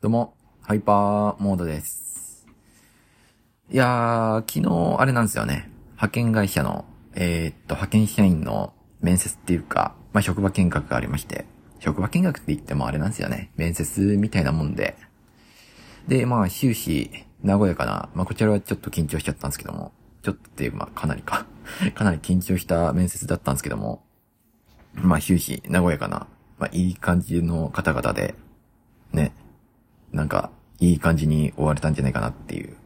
どうも、ハイパーモードです。いやー、昨日、あれなんですよね。派遣会社の、えー、っと、派遣社員の面接っていうか、まあ、職場見学がありまして、職場見学って言ってもあれなんですよね。面接みたいなもんで。で、まあ、終始、和やかな、まあ、こちらはちょっと緊張しちゃったんですけども、ちょっとっていう、まあ、かなりか。かなり緊張した面接だったんですけども、まあ、終始、和やかな、まあ、いい感じの方々で、ね、なんか、いい感じに終われたんじゃないかなっていう。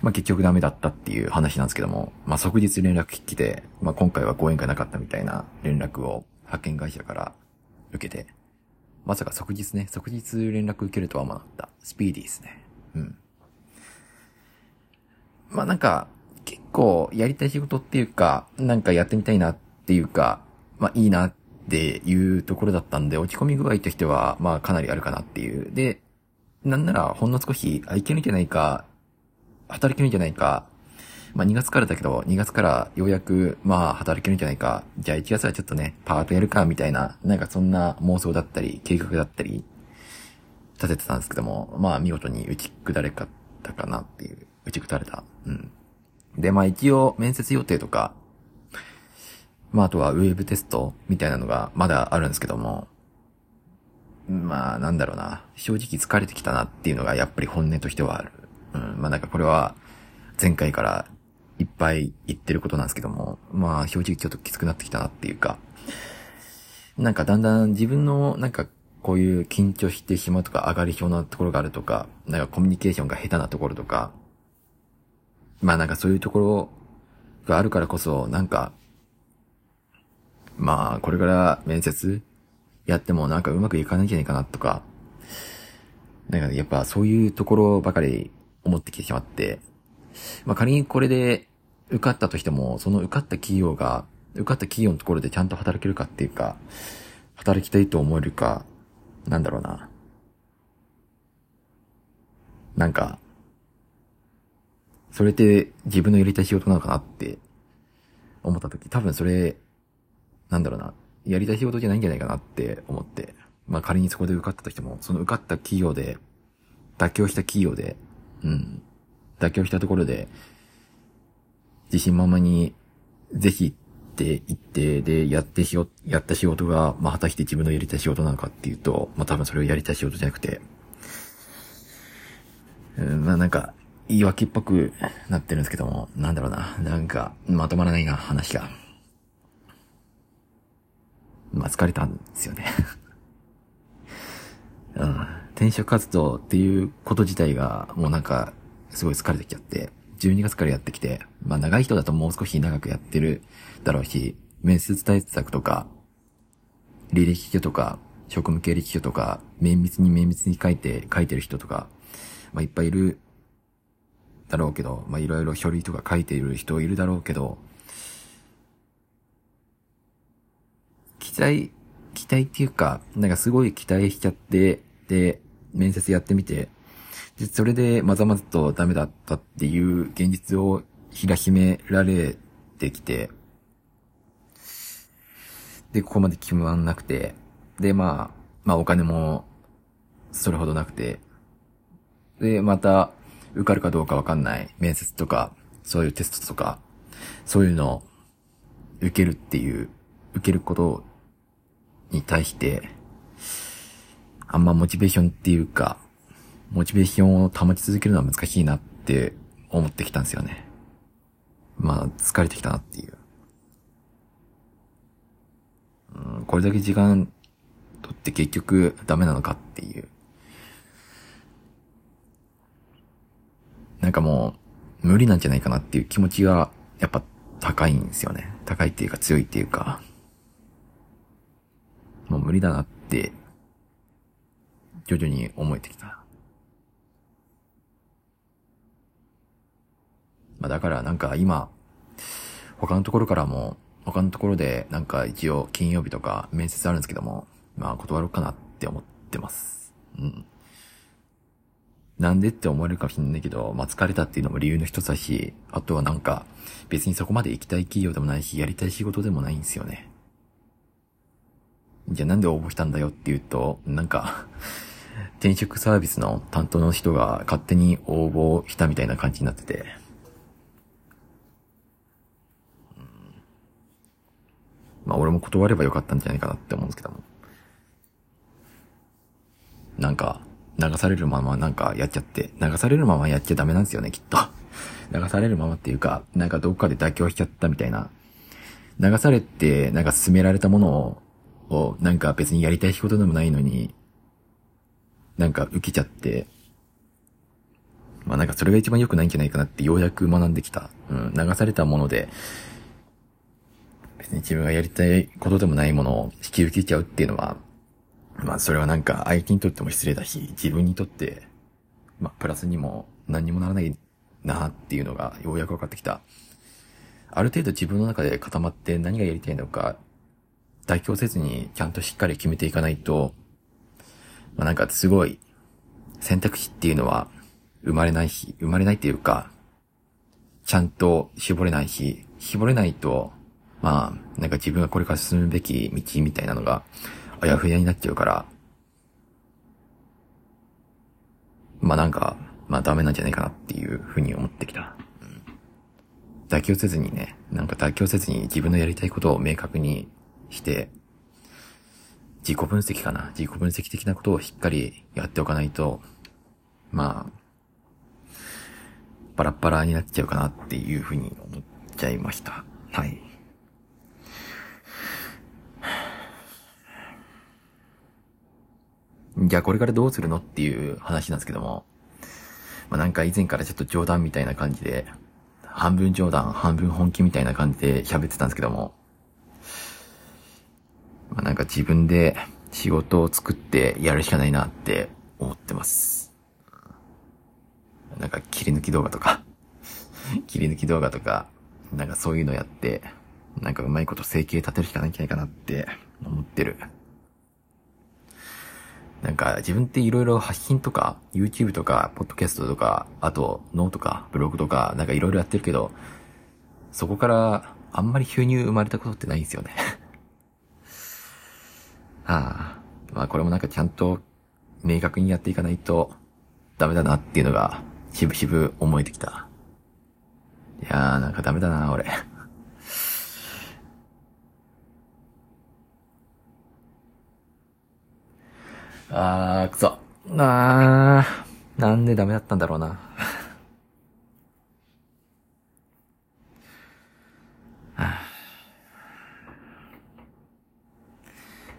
まあ、結局ダメだったっていう話なんですけども、まあ、即日連絡来て、まあ、今回はご縁がなかったみたいな連絡を派遣会社から受けて、まさか即日ね、即日連絡受けるとは思わなかった。スピーディーですね。うん。まあ、なんか、結構やりたい仕事っていうか、なんかやってみたいなっていうか、まあ、いいなっていうところだったんで、落ち込み具合としては、まあ、かなりあるかなっていう。で、なんなら、ほんの少し、あ、いけるんじゃないか、働けるんじゃないか、まあ、2月からだけど、2月からようやく、まあ、働けるんじゃないか、じゃあ1月はちょっとね、パートやるか、みたいな、なんかそんな妄想だったり、計画だったり、立ててたんですけども、まあ、見事に打ち砕れかったかなっていう、打ち砕れた。うん。で、まあ一応、面接予定とか、まああとはウェブテストみたいなのがまだあるんですけども、まあなんだろうな、正直疲れてきたなっていうのがやっぱり本音としてはある。うん、まあなんかこれは前回からいっぱい言ってることなんですけども、まあ正直ちょっときつくなってきたなっていうか、なんかだんだん自分のなんかこういう緊張してしまうとか上がり症なところがあるとか、なんかコミュニケーションが下手なところとか、まあなんかそういうところがあるからこそ、なんか、まあこれから面接やってもなんかうまくいかないんじゃないかなとか、なんかやっぱそういうところばかり思ってきてしまって、まあ仮にこれで受かったとしても、その受かった企業が、受かった企業のところでちゃんと働けるかっていうか、働きたいと思えるか、なんだろうな。なんか、それって自分のやりたい仕事なのかなって思った時、多分それ、なんだろうな、やりたい仕事じゃないんじゃないかなって思って、まあ仮にそこで受かったとしても、その受かった企業で、妥協した企業で、うん、妥協したところで、自信満々に、ぜひって言って、で、やってしよ、やった仕事が、まあ果たして自分のやりたい仕事なのかっていうと、まあ多分それをやりたい仕事じゃなくて、うん、まあなんか、言い訳っぽくなってるんですけども、なんだろうな。なんか、まとまらないな、話が。まあ、疲れたんですよね。うん。転職活動っていうこと自体が、もうなんか、すごい疲れてきちゃって、12月からやってきて、まあ長い人だともう少し長くやってるだろうし、面接対策とか、履歴書とか、職務経歴書とか、綿密に綿密に書いて、書いてる人とか、まあいっぱいいるだろうけど、まあ、いろいろ書類とか書いている人いるだろうけど、期待、期待っていうか、なんかすごい期待しちゃって、で、面接やってみて、で、それでまざまざとダメだったっていう現実をひらひめられてきて、で、ここまで決まんなくて、で、まあ、まあお金もそれほどなくて、で、また、受かるかどうかわかんない面接とか、そういうテストとか、そういうのを受けるっていう、受けることに対して、あんまモチベーションっていうか、モチベーションを保ち続けるのは難しいなって思ってきたんですよね。まあ、疲れてきたなっていう。うん、これだけ時間取って結局ダメなのかっていう。なんかもう、無理なんじゃないかなっていう気持ちが、やっぱ高いんですよね。高いっていうか強いっていうか。もう無理だなって、徐々に思えてきた。まあだからなんか今、他のところからも、他のところでなんか一応金曜日とか面接あるんですけども、まあ断ろうかなって思ってます。うん。なんでって思われるかもしれないけど、まあ、疲れたっていうのも理由の一つだし、あとはなんか、別にそこまで行きたい企業でもないし、やりたい仕事でもないんですよね。じゃあなんで応募したんだよっていうと、なんか、転職サービスの担当の人が勝手に応募したみたいな感じになってて、まあ俺も断ればよかったんじゃないかなって思うんですけども。なんか、流されるままなんかやっちゃって、流されるままやっちゃダメなんですよね、きっと。流されるままっていうか、なんかどっかで妥協しちゃったみたいな。流されて、なんか進められたものを、をなんか別にやりたい仕事でもないのに、なんか受けちゃって、まあなんかそれが一番良くないんじゃないかなってようやく学んできた。うん、流されたもので、別に自分がやりたいことでもないものを引き受けちゃうっていうのは、まあそれはなんか相手にとっても失礼だし、自分にとって、まあプラスにも何にもならないなっていうのがようやく分かってきた。ある程度自分の中で固まって何がやりたいのか、妥協せずにちゃんとしっかり決めていかないと、まあなんかすごい選択肢っていうのは生まれないし、生まれないっていうか、ちゃんと絞れないし、絞れないと、まあ、なんか自分がこれから進むべき道みたいなのが、あやふやになっちゃうから、まあなんか、まあダメなんじゃないかなっていうふうに思ってきた。妥協せずにね、なんか妥協せずに自分のやりたいことを明確にして、自己分析かな。自己分析的なことをしっかりやっておかないと、まあ、バラッバラになっちゃうかなっていうふうに思っちゃいました。はい。じゃあこれからどうするのっていう話なんですけども、まあ、なんか以前からちょっと冗談みたいな感じで、半分冗談、半分本気みたいな感じで喋ってたんですけども、まあ、なんか自分で仕事を作ってやるしかないなって思ってます。なんか切り抜き動画とか 切り抜き動画とか、なんかそういうのやって、なんかうまいこと生計立てるしかないんじゃないかなって思ってる。なんか自分って色々発信とか、YouTube とか、ポッドキャストとか、あとノートか、ブログとか、なんか色々やってるけど、そこからあんまり収入生まれたことってないんですよねああ、まあこれもなんかちゃんと明確にやっていかないとダメだなっていうのが、しぶしぶ思えてきた。いやーなんかダメだな、俺。あー、くそ。あー、なんでダメだったんだろうな。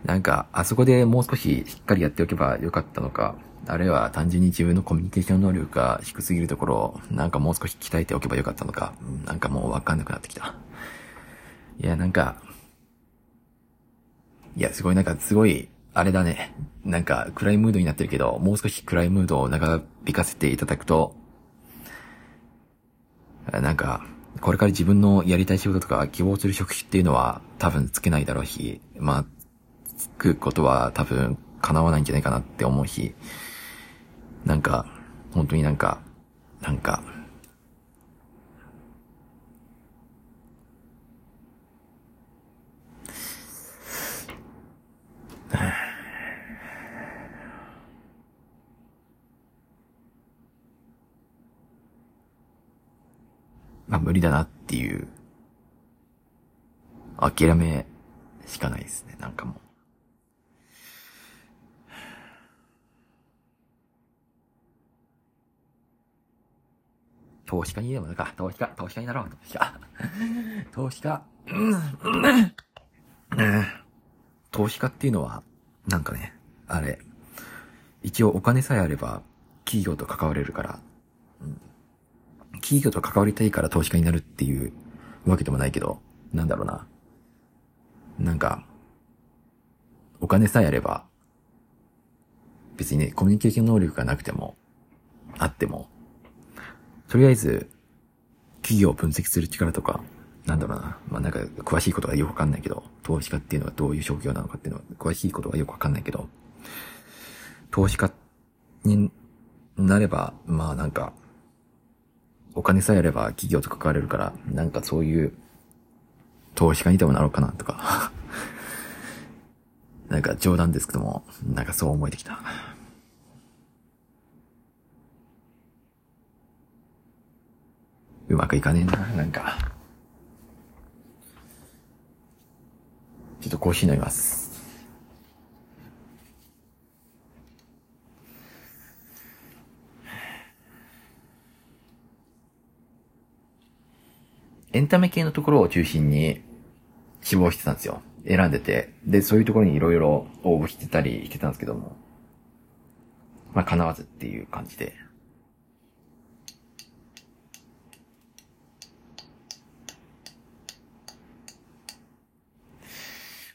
なんか、あそこでもう少ししっかりやっておけばよかったのか、あるいは単純に自分のコミュニケーション能力が低すぎるところを、なんかもう少し鍛えておけばよかったのか、なんかもうわかんなくなってきた。いや、なんか、いや、すごいなんかすごいあれだね。なんか、暗いムードになってるけど、もう少し暗いムードを長引かせていただくと、なんか、これから自分のやりたい仕事とか希望する職種っていうのは多分つけないだろうし、まあ、くことは多分叶わないんじゃないかなって思うし、なんか、本当になんか、なんか、まあ無理だなっていう、諦めしかないですね、なんかもう。投資家にでもなか、投資家、投資家になろう、投資家。投資家、投資家っていうのは、なんかね、あれ、一応お金さえあれば、企業と関われるから、うん企業と関わりたいから投資家になるっていうわけでもないけど、なんだろうな。なんか、お金さえあれば、別にね、コミュニケーション能力がなくても、あっても、とりあえず、企業を分析する力とか、なんだろうな。まあ、なんか、詳しいことはよくわかんないけど、投資家っていうのはどういう職業なのかっていうのは、詳しいことはよくわかんないけど、投資家になれば、まあなんか、お金さえあれば企業と関われるから、なんかそういう、投資家にでもなろうかなとか なんか冗談ですけども、なんかそう思えてきた。うまくいかねえな、なんか。ちょっとコーヒー飲みます。エンタメ系のところを中心に志望してたんですよ。選んでて。で、そういうところにいろいろ応募してたりしてたんですけども。まあ、叶わずっていう感じで。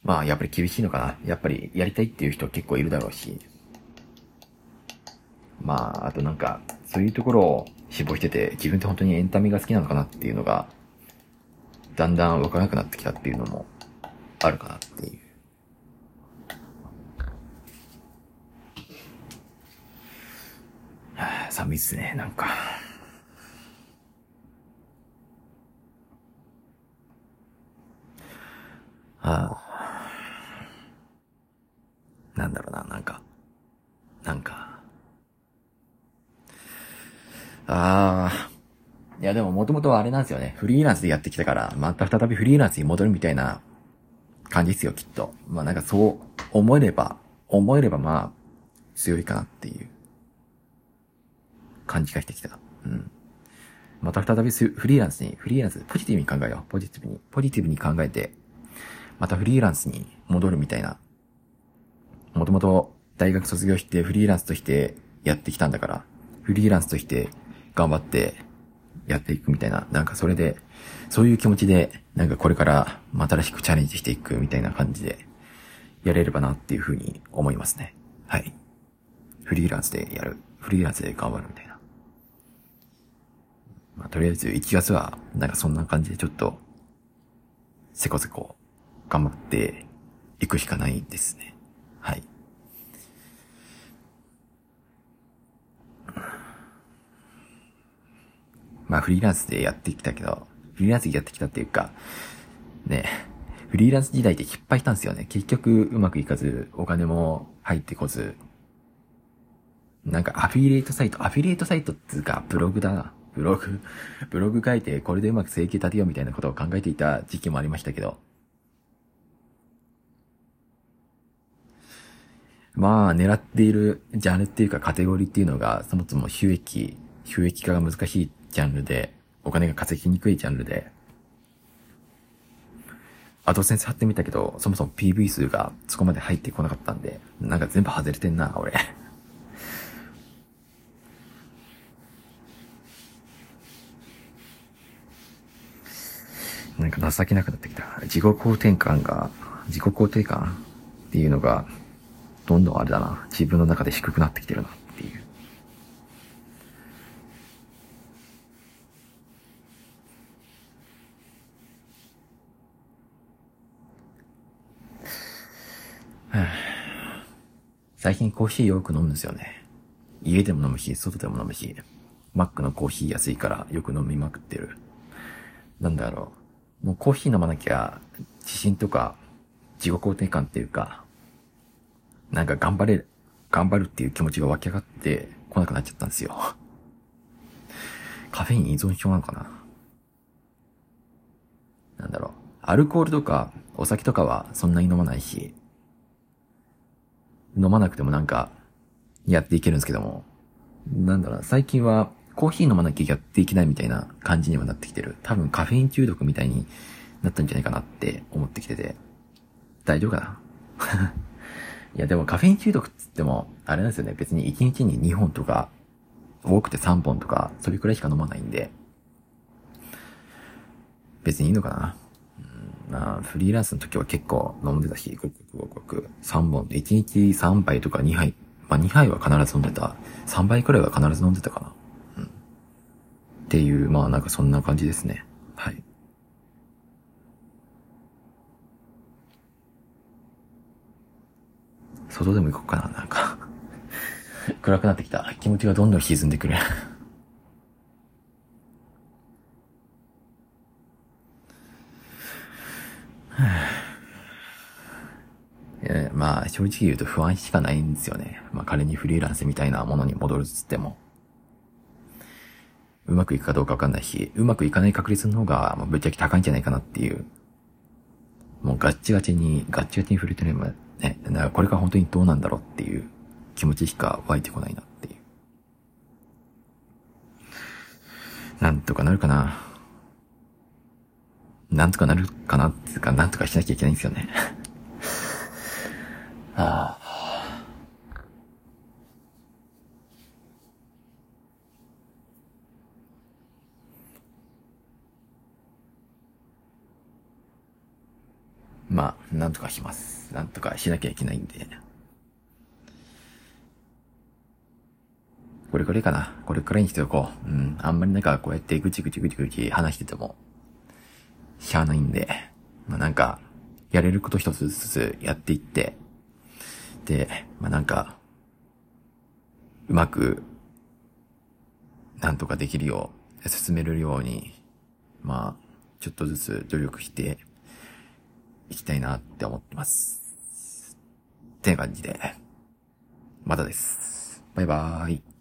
まあ、やっぱり厳しいのかな。やっぱりやりたいっていう人結構いるだろうし。まあ、あとなんか、そういうところを志望してて、自分って本当にエンタメが好きなのかなっていうのが、だんだんわからなくなってきたっていうのもあるかなっていう。はあ、寒いっすね、なんか。ああ。なんだろうな、なんか。なんか。ああ。いやでももともとあれなんですよね。フリーランスでやってきたから、また再びフリーランスに戻るみたいな感じですよ、きっと。まあなんかそう思えれば、思えればまあ、強いかなっていう感じがしてきた。うん。また再びフリーランスに、フリーランス、ポジティブに考えよう。ポジティブに。ポジティブに考えて、またフリーランスに戻るみたいな。もともと大学卒業してフリーランスとしてやってきたんだから、フリーランスとして頑張ってやっていくみたいな、なんかそれで、そういう気持ちで、なんかこれから新しくチャレンジしていくみたいな感じで、やれればなっていうふうに思いますね。はい。フリーランスでやる。フリーランスで頑張るみたいな。まあ、とりあえず1月は、なんかそんな感じでちょっと、せこせこ、頑張っていくしかないですね。はい。まあフリーランスでやってきたけど、フリーランスでやってきたっていうか、ね、フリーランス時代で失敗したんですよね。結局うまくいかず、お金も入ってこず、なんかアフィリエイトサイト、アフィリエイトサイトっていうか、ブログだな。ブログ、ブログ書いてこれでうまく生計立てようみたいなことを考えていた時期もありましたけど。まあ、狙っているジャンルっていうかカテゴリーっていうのが、そもそも収益、収益化が難しいジャンルで、お金が稼ぎにくいジャンルで、アドセンス貼ってみたけど、そもそも PV 数がそこまで入ってこなかったんで、なんか全部外れてんな、俺。なんか情けなくなってきた。自己肯定感が、自己肯定感っていうのが、どんどんあれだな。自分の中で低くなってきてるな。最近コーヒーよく飲むんですよね。家でも飲むし、外でも飲むし、マックのコーヒー安いからよく飲みまくってる。なんだろう。もうコーヒー飲まなきゃ、自信とか、自己肯定感っていうか、なんか頑張れ、頑張るっていう気持ちが湧き上がってこなくなっちゃったんですよ。カフェイン依存症なのかななんだろう。アルコールとかお酒とかはそんなに飲まないし、飲まなくてもなんか、やっていけるんですけども、なんだろう、最近はコーヒー飲まなきゃやっていけないみたいな感じにはなってきてる。多分カフェイン中毒みたいになったんじゃないかなって思ってきてて、大丈夫かな？いやでもカフェイン中毒っつっても、あれなんですよね。別に1日に2本とか、多くて3本とか、それくらいしか飲まないんで、別にいいのかな？あ、フリーランスの時は結構飲んでたし、ごくごくごく3本、1日3杯とか2杯。まあ2杯は必ず飲んでた。3杯くらいは必ず飲んでたかな。うん。っていう、まあなんかそんな感じですね。はい。外でも行こうかな、なんか暗くなってきた。気持ちがどんどん沈んでくる えまあ、正直言うと不安しかないんですよね。まあ、仮にフリーランスみたいなものに戻るつっても。うまくいくかどうかわかんないし、うまくいかない確率の方が、まあ、ぶっちゃけ高いんじゃないかなっていう。もうガッチガチに、ガッチガチに触れてるのね、だからこれが本当にどうなんだろうっていう気持ちしか湧いてこないなっていう。なんとかなるかな。なんとかなるかなっていうか、なんとかしなきゃいけないんですよね。ああ。まあ、なんとかします。なんとかしなきゃいけないんで。これくらいかな。これくらいにしておこう。うん。あんまりなんかこうやってぐちぐちぐちぐち話してても、しゃあないんで、まあなんか、やれること一つずつやっていって、で、まあなんか、うまく、なんとかできるよう、進めるように、まあ、ちょっとずつ努力して行きたいなって思ってます。って感じで、またです。バイバーイ。